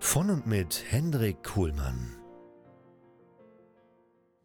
Von und mit Hendrik Kuhlmann.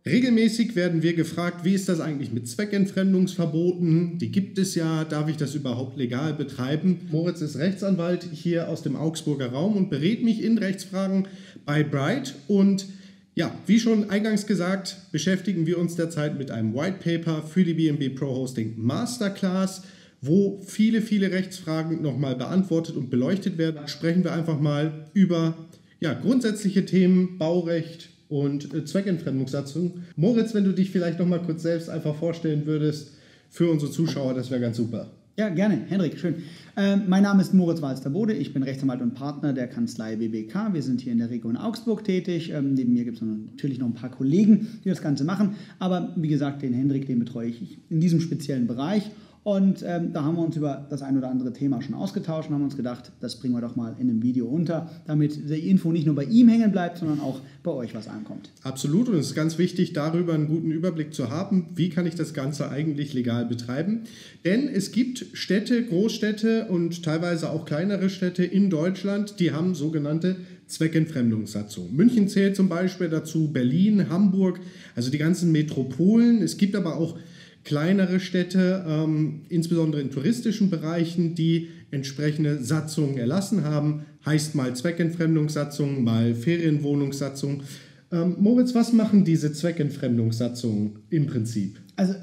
Regelmäßig werden wir gefragt, wie ist das eigentlich mit Zweckentfremdungsverboten? Die gibt es ja, darf ich das überhaupt legal betreiben? Moritz ist Rechtsanwalt hier aus dem Augsburger Raum und berät mich in Rechtsfragen bei Bright. Und ja, wie schon eingangs gesagt, beschäftigen wir uns derzeit mit einem White Paper für die BNB Pro Hosting Masterclass wo viele, viele Rechtsfragen nochmal beantwortet und beleuchtet werden. Sprechen wir einfach mal über ja, grundsätzliche Themen, Baurecht und äh, Zweckentfremdungssatzung. Moritz, wenn du dich vielleicht nochmal kurz selbst einfach vorstellen würdest für unsere Zuschauer, das wäre ganz super. Ja, gerne. Hendrik, schön. Äh, mein Name ist Moritz Walster-Bode. Ich bin Rechtsanwalt und Partner der Kanzlei WBK. Wir sind hier in der Region Augsburg tätig. Ähm, neben mir gibt es natürlich noch ein paar Kollegen, die das Ganze machen. Aber wie gesagt, den Hendrik, den betreue ich in diesem speziellen Bereich. Und ähm, da haben wir uns über das ein oder andere Thema schon ausgetauscht und haben uns gedacht, das bringen wir doch mal in einem Video unter, damit die Info nicht nur bei ihm hängen bleibt, sondern auch bei euch was ankommt. Absolut und es ist ganz wichtig, darüber einen guten Überblick zu haben, wie kann ich das Ganze eigentlich legal betreiben. Denn es gibt Städte, Großstädte und teilweise auch kleinere Städte in Deutschland, die haben sogenannte Zweckentfremdungssatzung. München zählt zum Beispiel dazu, Berlin, Hamburg, also die ganzen Metropolen. Es gibt aber auch kleinere Städte, ähm, insbesondere in touristischen Bereichen, die entsprechende Satzungen erlassen haben. Heißt mal Zweckentfremdungssatzung, mal Ferienwohnungssatzung. Ähm, Moritz, was machen diese Zweckentfremdungssatzungen im Prinzip? Also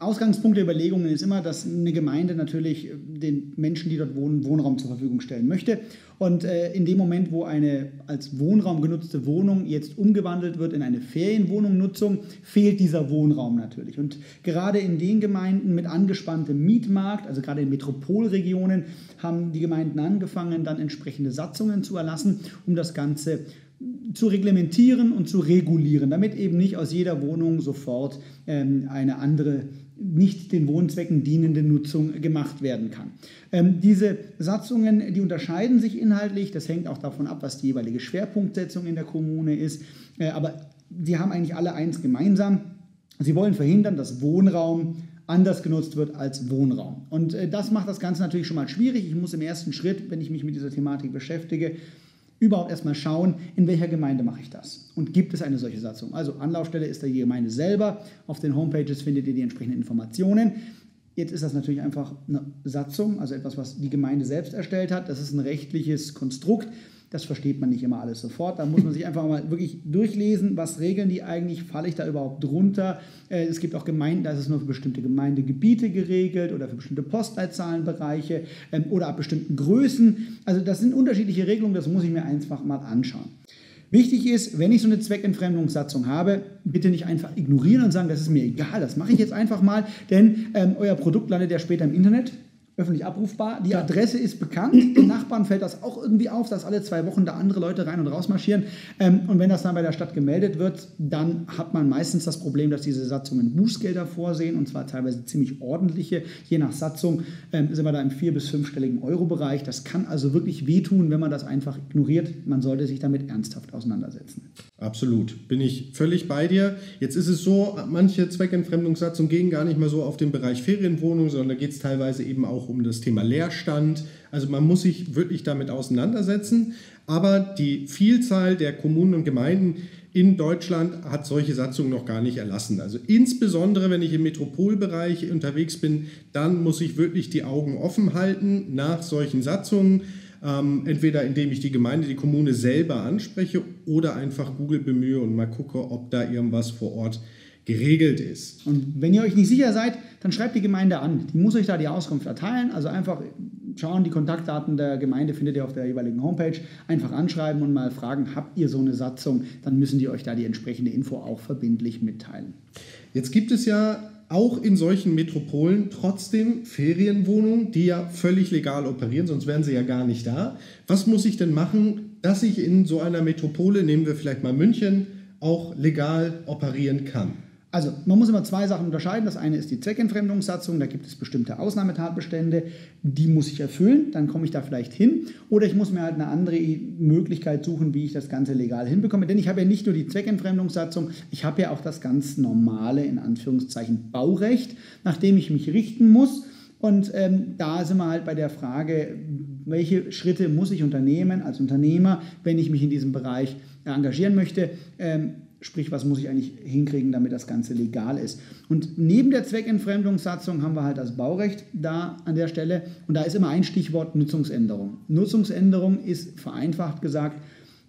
Ausgangspunkt der Überlegungen ist immer, dass eine Gemeinde natürlich den Menschen, die dort wohnen, Wohnraum zur Verfügung stellen möchte. Und äh, in dem Moment, wo eine als Wohnraum genutzte Wohnung jetzt umgewandelt wird in eine Ferienwohnungnutzung, fehlt dieser Wohnraum natürlich. Und gerade in den Gemeinden mit angespanntem Mietmarkt, also gerade in Metropolregionen, haben die Gemeinden angefangen, dann entsprechende Satzungen zu erlassen, um das Ganze zu reglementieren und zu regulieren, damit eben nicht aus jeder Wohnung sofort ähm, eine andere nicht den Wohnzwecken dienende Nutzung gemacht werden kann. Ähm, diese Satzungen, die unterscheiden sich inhaltlich, das hängt auch davon ab, was die jeweilige Schwerpunktsetzung in der Kommune ist, äh, aber die haben eigentlich alle eins gemeinsam. Sie wollen verhindern, dass Wohnraum anders genutzt wird als Wohnraum. Und äh, das macht das Ganze natürlich schon mal schwierig. Ich muss im ersten Schritt, wenn ich mich mit dieser Thematik beschäftige, überhaupt erstmal schauen, in welcher Gemeinde mache ich das und gibt es eine solche Satzung. Also Anlaufstelle ist da die Gemeinde selber. Auf den Homepages findet ihr die entsprechenden Informationen. Jetzt ist das natürlich einfach eine Satzung, also etwas, was die Gemeinde selbst erstellt hat. Das ist ein rechtliches Konstrukt. Das versteht man nicht immer alles sofort. Da muss man sich einfach mal wirklich durchlesen, was regeln die eigentlich, falle ich da überhaupt drunter. Äh, es gibt auch Gemeinden, da ist es nur für bestimmte Gemeindegebiete geregelt oder für bestimmte Postleitzahlenbereiche ähm, oder ab bestimmten Größen. Also das sind unterschiedliche Regelungen, das muss ich mir einfach mal anschauen. Wichtig ist, wenn ich so eine Zweckentfremdungssatzung habe, bitte nicht einfach ignorieren und sagen, das ist mir egal, das mache ich jetzt einfach mal, denn ähm, euer Produkt landet ja später im Internet öffentlich abrufbar. Die Adresse ist bekannt. Den Nachbarn fällt das auch irgendwie auf, dass alle zwei Wochen da andere Leute rein und raus marschieren. Ähm, und wenn das dann bei der Stadt gemeldet wird, dann hat man meistens das Problem, dass diese Satzungen Bußgelder vorsehen und zwar teilweise ziemlich ordentliche. Je nach Satzung ähm, sind wir da im vier- bis fünfstelligen Euro-Bereich. Das kann also wirklich wehtun, wenn man das einfach ignoriert. Man sollte sich damit ernsthaft auseinandersetzen. Absolut, bin ich völlig bei dir. Jetzt ist es so, manche Zweckentfremdungssatzungen gehen gar nicht mal so auf den Bereich Ferienwohnungen, sondern da geht es teilweise eben auch um das Thema Leerstand. Also man muss sich wirklich damit auseinandersetzen. Aber die Vielzahl der Kommunen und Gemeinden in Deutschland hat solche Satzungen noch gar nicht erlassen. Also insbesondere, wenn ich im Metropolbereich unterwegs bin, dann muss ich wirklich die Augen offen halten nach solchen Satzungen. Ähm, entweder indem ich die Gemeinde, die Kommune selber anspreche oder einfach Google bemühe und mal gucke, ob da irgendwas vor Ort geregelt ist. Und wenn ihr euch nicht sicher seid, dann schreibt die Gemeinde an. Die muss euch da die Auskunft erteilen. Also einfach schauen, die Kontaktdaten der Gemeinde findet ihr auf der jeweiligen Homepage. Einfach anschreiben und mal fragen, habt ihr so eine Satzung? Dann müssen die euch da die entsprechende Info auch verbindlich mitteilen. Jetzt gibt es ja auch in solchen Metropolen trotzdem Ferienwohnungen, die ja völlig legal operieren, sonst wären sie ja gar nicht da. Was muss ich denn machen, dass ich in so einer Metropole, nehmen wir vielleicht mal München, auch legal operieren kann? Also man muss immer zwei Sachen unterscheiden. Das eine ist die Zweckentfremdungssatzung, da gibt es bestimmte Ausnahmetatbestände, die muss ich erfüllen, dann komme ich da vielleicht hin. Oder ich muss mir halt eine andere Möglichkeit suchen, wie ich das Ganze legal hinbekomme. Denn ich habe ja nicht nur die Zweckentfremdungssatzung, ich habe ja auch das ganz normale, in Anführungszeichen, Baurecht, nach dem ich mich richten muss. Und ähm, da sind wir halt bei der Frage, welche Schritte muss ich unternehmen als Unternehmer, wenn ich mich in diesem Bereich engagieren möchte. Ähm, Sprich, was muss ich eigentlich hinkriegen, damit das Ganze legal ist? Und neben der Zweckentfremdungssatzung haben wir halt das Baurecht da an der Stelle. Und da ist immer ein Stichwort Nutzungsänderung. Nutzungsänderung ist vereinfacht gesagt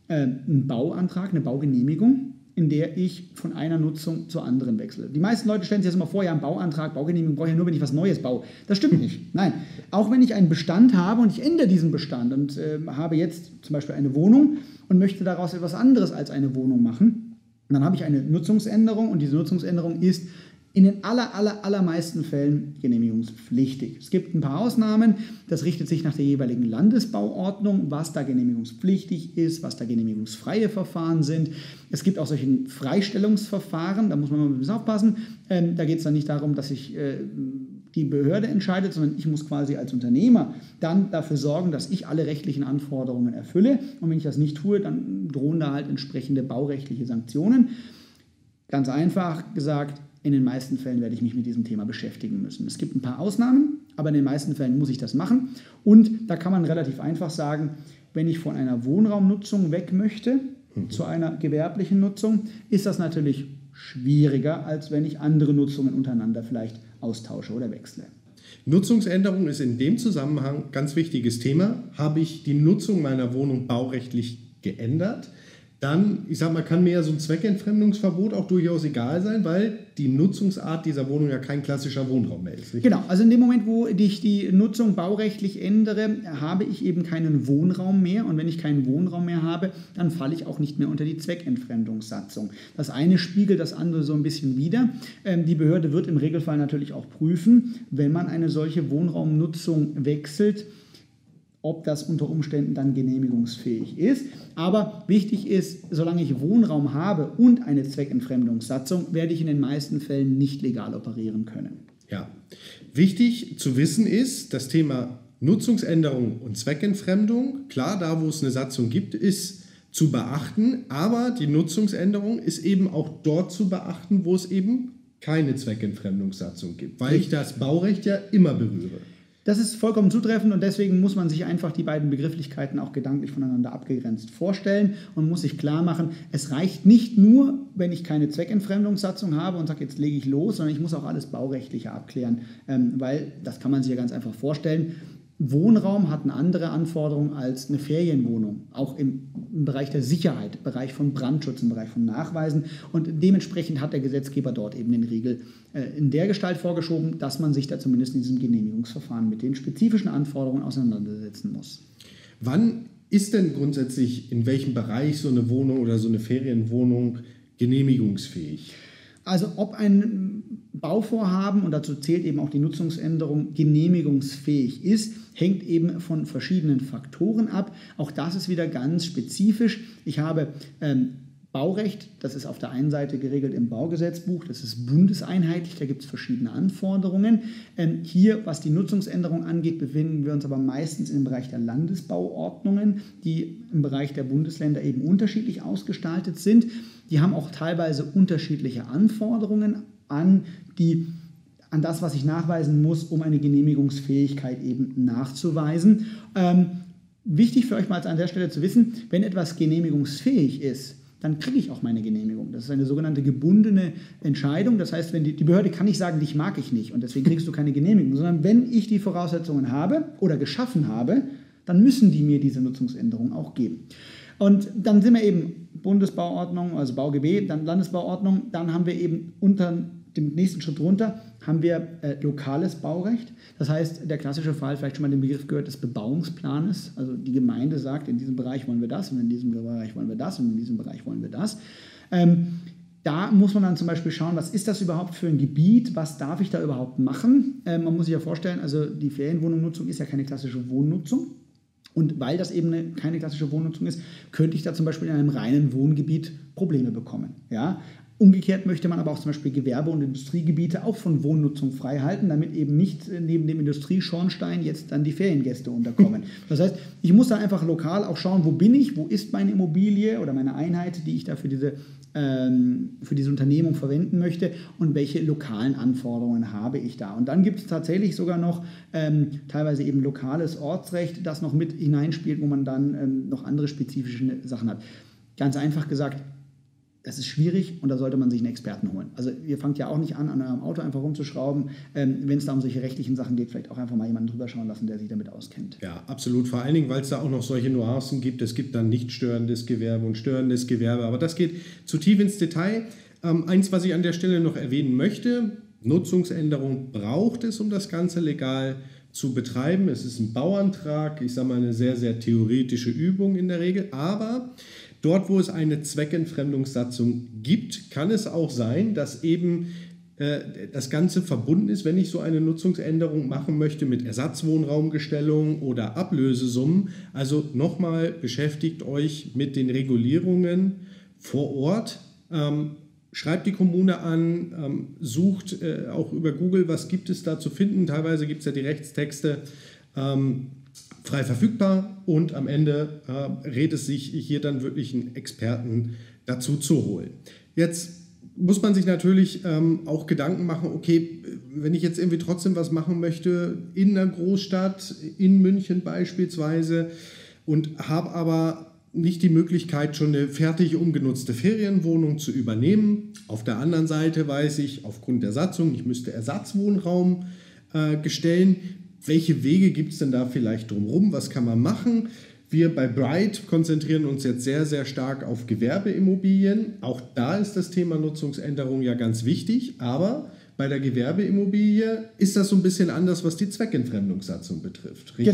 äh, ein Bauantrag, eine Baugenehmigung, in der ich von einer Nutzung zur anderen wechsle. Die meisten Leute stellen sich jetzt immer vor, ja, ein Bauantrag, Baugenehmigung brauche ich ja nur, wenn ich was Neues baue. Das stimmt nicht. Nein. Auch wenn ich einen Bestand habe und ich ändere diesen Bestand und äh, habe jetzt zum Beispiel eine Wohnung und möchte daraus etwas anderes als eine Wohnung machen, und dann habe ich eine Nutzungsänderung und diese Nutzungsänderung ist in den aller, aller, allermeisten Fällen genehmigungspflichtig. Es gibt ein paar Ausnahmen, das richtet sich nach der jeweiligen Landesbauordnung, was da genehmigungspflichtig ist, was da genehmigungsfreie Verfahren sind. Es gibt auch solche Freistellungsverfahren, da muss man mal ein bisschen aufpassen. Ähm, da geht es dann nicht darum, dass ich äh, die Behörde entscheidet, sondern ich muss quasi als Unternehmer dann dafür sorgen, dass ich alle rechtlichen Anforderungen erfülle. Und wenn ich das nicht tue, dann drohen da halt entsprechende baurechtliche Sanktionen. Ganz einfach gesagt, in den meisten Fällen werde ich mich mit diesem Thema beschäftigen müssen. Es gibt ein paar Ausnahmen, aber in den meisten Fällen muss ich das machen. Und da kann man relativ einfach sagen, wenn ich von einer Wohnraumnutzung weg möchte mhm. zu einer gewerblichen Nutzung, ist das natürlich schwieriger, als wenn ich andere Nutzungen untereinander vielleicht austausche oder wechsle. Nutzungsänderung ist in dem Zusammenhang ein ganz wichtiges Thema. Habe ich die Nutzung meiner Wohnung baurechtlich geändert? Dann, ich sag mal, kann mir ja so ein Zweckentfremdungsverbot auch durchaus egal sein, weil die Nutzungsart dieser Wohnung ja kein klassischer Wohnraum mehr ist. Richtig? Genau, also in dem Moment, wo ich die Nutzung baurechtlich ändere, habe ich eben keinen Wohnraum mehr und wenn ich keinen Wohnraum mehr habe, dann falle ich auch nicht mehr unter die Zweckentfremdungssatzung. Das eine spiegelt das andere so ein bisschen wider. Ähm, die Behörde wird im Regelfall natürlich auch prüfen, wenn man eine solche Wohnraumnutzung wechselt, ob das unter Umständen dann genehmigungsfähig ist. Aber wichtig ist, solange ich Wohnraum habe und eine Zweckentfremdungssatzung, werde ich in den meisten Fällen nicht legal operieren können. Ja, wichtig zu wissen ist, das Thema Nutzungsänderung und Zweckentfremdung, klar, da wo es eine Satzung gibt, ist zu beachten, aber die Nutzungsänderung ist eben auch dort zu beachten, wo es eben keine Zweckentfremdungssatzung gibt, weil ich das Baurecht ja immer berühre. Das ist vollkommen zutreffend und deswegen muss man sich einfach die beiden Begrifflichkeiten auch gedanklich voneinander abgegrenzt vorstellen und muss sich klar machen, es reicht nicht nur, wenn ich keine Zweckentfremdungssatzung habe und sage, jetzt lege ich los, sondern ich muss auch alles Baurechtliche abklären, ähm, weil das kann man sich ja ganz einfach vorstellen. Wohnraum hat eine andere Anforderung als eine Ferienwohnung, auch im, im, Bereich der Sicherheit, im Bereich von Brandschutz, im Bereich von Nachweisen. Und dementsprechend hat der Gesetzgeber dort eben den Riegel äh, in der Gestalt vorgeschoben, dass man sich da zumindest in diesem Genehmigungsverfahren mit den spezifischen Anforderungen auseinandersetzen muss. Wann ist denn grundsätzlich in welchem Bereich so eine Wohnung oder so eine Ferienwohnung genehmigungsfähig? Also ob ein Bauvorhaben, und dazu zählt eben auch die Nutzungsänderung, genehmigungsfähig ist, hängt eben von verschiedenen Faktoren ab. Auch das ist wieder ganz spezifisch. Ich habe ähm, Baurecht, das ist auf der einen Seite geregelt im Baugesetzbuch, das ist bundeseinheitlich, da gibt es verschiedene Anforderungen. Ähm, hier, was die Nutzungsänderung angeht, befinden wir uns aber meistens im Bereich der Landesbauordnungen, die im Bereich der Bundesländer eben unterschiedlich ausgestaltet sind. Die haben auch teilweise unterschiedliche Anforderungen an die an das, was ich nachweisen muss, um eine Genehmigungsfähigkeit eben nachzuweisen. Ähm, wichtig für euch mal an der Stelle zu wissen, wenn etwas genehmigungsfähig ist, dann kriege ich auch meine Genehmigung. Das ist eine sogenannte gebundene Entscheidung. Das heißt, wenn die, die Behörde kann nicht sagen, dich mag ich nicht und deswegen kriegst du keine Genehmigung, sondern wenn ich die Voraussetzungen habe oder geschaffen habe, dann müssen die mir diese Nutzungsänderung auch geben. Und dann sind wir eben Bundesbauordnung, also BauGB, dann Landesbauordnung, dann haben wir eben unter dem nächsten Schritt runter haben wir äh, lokales Baurecht. Das heißt, der klassische Fall, vielleicht schon mal den Begriff gehört, des Bebauungsplanes. Also die Gemeinde sagt, in diesem Bereich wollen wir das und in diesem Bereich wollen wir das und in diesem Bereich wollen wir das. Ähm, da muss man dann zum Beispiel schauen, was ist das überhaupt für ein Gebiet, was darf ich da überhaupt machen. Ähm, man muss sich ja vorstellen, also die Ferienwohnungsnutzung ist ja keine klassische Wohnnutzung. Und weil das eben eine, keine klassische Wohnnutzung ist, könnte ich da zum Beispiel in einem reinen Wohngebiet Probleme bekommen. Ja? Umgekehrt möchte man aber auch zum Beispiel Gewerbe- und Industriegebiete auch von Wohnnutzung frei halten, damit eben nicht neben dem Industrieschornstein jetzt dann die Feriengäste unterkommen. Das heißt, ich muss da einfach lokal auch schauen, wo bin ich, wo ist meine Immobilie oder meine Einheit, die ich da für diese, ähm, für diese Unternehmung verwenden möchte und welche lokalen Anforderungen habe ich da. Und dann gibt es tatsächlich sogar noch ähm, teilweise eben lokales Ortsrecht, das noch mit hineinspielt, wo man dann ähm, noch andere spezifische Sachen hat. Ganz einfach gesagt, das ist schwierig und da sollte man sich einen Experten holen. Also ihr fangt ja auch nicht an, an eurem Auto einfach rumzuschrauben. Ähm, Wenn es da um solche rechtlichen Sachen geht, vielleicht auch einfach mal jemanden drüber schauen lassen, der sich damit auskennt. Ja, absolut. Vor allen Dingen, weil es da auch noch solche Nuancen gibt. Es gibt dann nicht störendes Gewerbe und störendes Gewerbe. Aber das geht zu tief ins Detail. Ähm, eins, was ich an der Stelle noch erwähnen möchte, Nutzungsänderung braucht es, um das Ganze legal zu betreiben. Es ist ein Bauantrag, ich sage mal eine sehr, sehr theoretische Übung in der Regel, aber Dort, wo es eine Zweckentfremdungssatzung gibt, kann es auch sein, dass eben äh, das Ganze verbunden ist, wenn ich so eine Nutzungsänderung machen möchte mit Ersatzwohnraumgestellung oder Ablösesummen. Also nochmal beschäftigt euch mit den Regulierungen vor Ort. Ähm, schreibt die Kommune an, ähm, sucht äh, auch über Google, was gibt es da zu finden. Teilweise gibt es ja die Rechtstexte. Ähm, frei verfügbar und am Ende äh, rät es sich, hier dann wirklich einen Experten dazu zu holen. Jetzt muss man sich natürlich ähm, auch Gedanken machen, okay, wenn ich jetzt irgendwie trotzdem was machen möchte in einer Großstadt, in München beispielsweise, und habe aber nicht die Möglichkeit, schon eine fertig umgenutzte Ferienwohnung zu übernehmen. Auf der anderen Seite weiß ich, aufgrund der Satzung, ich müsste Ersatzwohnraum äh, gestellen welche Wege gibt es denn da vielleicht drumherum? Was kann man machen? Wir bei Bright konzentrieren uns jetzt sehr, sehr stark auf Gewerbeimmobilien. Auch da ist das Thema Nutzungsänderung ja ganz wichtig, aber bei der Gewerbeimmobilie ist das so ein bisschen anders, was die Zweckentfremdungssatzung betrifft, richtig?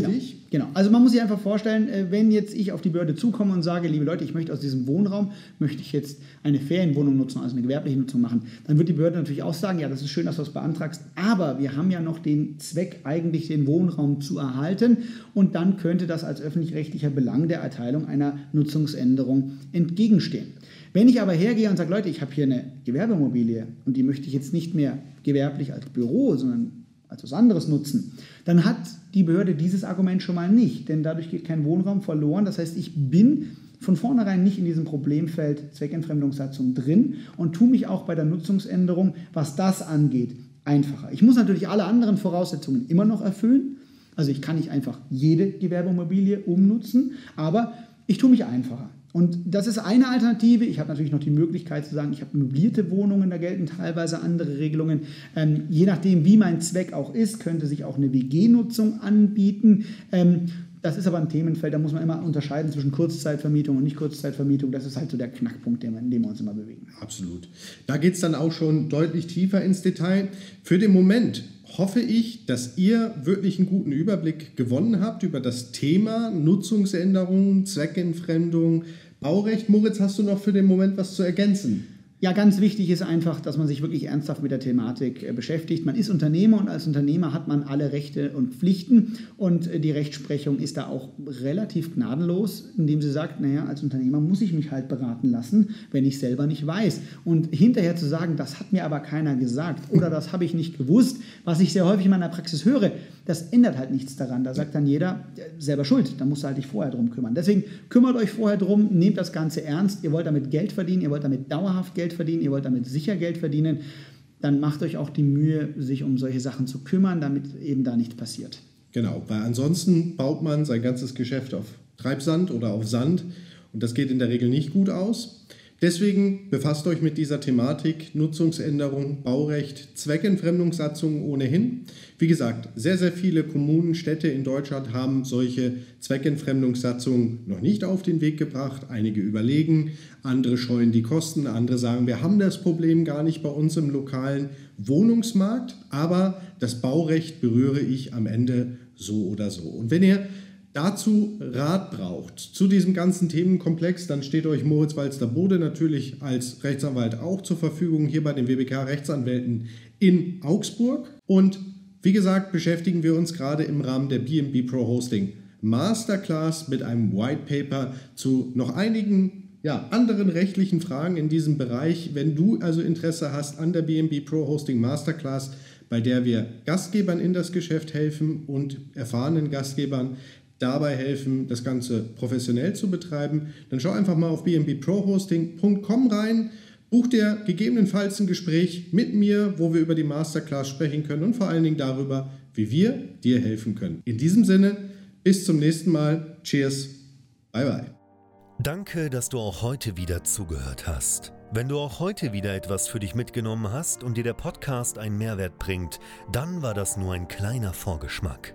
Genau, genau. Also man muss sich einfach vorstellen, äh, wenn jetzt ich auf die Behörde zukomme und sage, liebe Leute, ich möchte aus diesem Wohnraum, möchte ich jetzt eine Ferienwohnung nutzen, also eine gewerbliche Nutzung machen, dann wird die Behörde natürlich auch sagen, ja, das ist schön, dass du das beantragst, aber wir haben ja noch den Zweck, eigentlich den Wohnraum zu erhalten und dann könnte das als öffentlich-rechtlicher Belang der Erteilung einer Nutzungsänderung entgegenstehen. Wenn ich aber hergehe und sage, Leute, ich habe hier eine Gewerbeimmobilie und die möchte ich jetzt nicht mehr gewerblich als Büro, sondern als was anderes nutzen, dann hat die Behörde dieses Argument schon mal nicht, denn dadurch geht kein Wohnraum verloren. Das heißt, ich bin von vornherein nicht in diesem Problemfeld Zweckentfremdungssatzung drin und tue mich auch bei der Nutzungsänderung, was das angeht, einfacher. Ich muss natürlich alle anderen Voraussetzungen immer noch erfüllen. Also ich kann nicht einfach jede Gewerbeimmobilie umnutzen, aber ich tue mich einfacher. Und das ist eine Alternative. Ich habe natürlich noch die Möglichkeit zu sagen, ich habe möblierte Wohnungen, da gelten teilweise andere Regelungen. Ähm, je nachdem, wie mein Zweck auch ist, könnte sich auch eine WG-Nutzung anbieten. Ähm, das ist aber ein Themenfeld, da muss man immer unterscheiden zwischen Kurzzeitvermietung und nicht Kurzzeitvermietung. Das ist halt so der Knackpunkt, in dem wir uns immer bewegen. Absolut. Da geht es dann auch schon deutlich tiefer ins Detail. Für den Moment hoffe ich, dass ihr wirklich einen guten Überblick gewonnen habt über das Thema Nutzungsänderung, Zweckentfremdung, Baurecht. Moritz, hast du noch für den Moment was zu ergänzen? Ja, ganz wichtig ist einfach, dass man sich wirklich ernsthaft mit der Thematik äh, beschäftigt. Man ist Unternehmer und als Unternehmer hat man alle Rechte und Pflichten und äh, die Rechtsprechung ist da auch relativ gnadenlos, indem sie sagt, naja, als Unternehmer muss ich mich halt beraten lassen, wenn ich selber nicht weiß. Und hinterher zu sagen, das hat mir aber keiner gesagt oder das habe ich nicht gewusst, was ich sehr häufig in meiner Praxis höre, das ändert halt nichts daran. Da sagt dann jeder, selber schuld, da musst du halt dich vorher drum kümmern. Deswegen kümmert euch vorher drum, nehmt das Ganze ernst. Ihr wollt damit Geld verdienen, ihr wollt damit dauerhaft Geld verdienen, ihr wollt damit sicher Geld verdienen. Dann macht euch auch die Mühe, sich um solche Sachen zu kümmern, damit eben da nichts passiert. Genau, weil ansonsten baut man sein ganzes Geschäft auf Treibsand oder auf Sand und das geht in der Regel nicht gut aus. Deswegen befasst euch mit dieser Thematik Nutzungsänderung, Baurecht, Zweckentfremdungssatzungen ohnehin. Wie gesagt, sehr, sehr viele Kommunen, Städte in Deutschland haben solche Zweckentfremdungssatzungen noch nicht auf den Weg gebracht. Einige überlegen, andere scheuen die Kosten, andere sagen, wir haben das Problem gar nicht bei uns im lokalen Wohnungsmarkt, aber das Baurecht berühre ich am Ende so oder so. Und wenn ihr dazu Rat braucht, zu diesem ganzen Themenkomplex, dann steht euch Moritz Walster-Bode natürlich als Rechtsanwalt auch zur Verfügung hier bei den WBK Rechtsanwälten in Augsburg. Und wie gesagt, beschäftigen wir uns gerade im Rahmen der BNB Pro Hosting Masterclass mit einem White Paper zu noch einigen ja, anderen rechtlichen Fragen in diesem Bereich. Wenn du also Interesse hast an der BNB Pro Hosting Masterclass, bei der wir Gastgebern in das Geschäft helfen und erfahrenen Gastgebern dabei helfen, das Ganze professionell zu betreiben, dann schau einfach mal auf bnbprohosting.com rein. Buch dir gegebenenfalls ein Gespräch mit mir, wo wir über die Masterclass sprechen können und vor allen Dingen darüber, wie wir dir helfen können. In diesem Sinne, bis zum nächsten Mal. Cheers. Bye bye. Danke, dass du auch heute wieder zugehört hast. Wenn du auch heute wieder etwas für dich mitgenommen hast und dir der Podcast einen Mehrwert bringt, dann war das nur ein kleiner Vorgeschmack.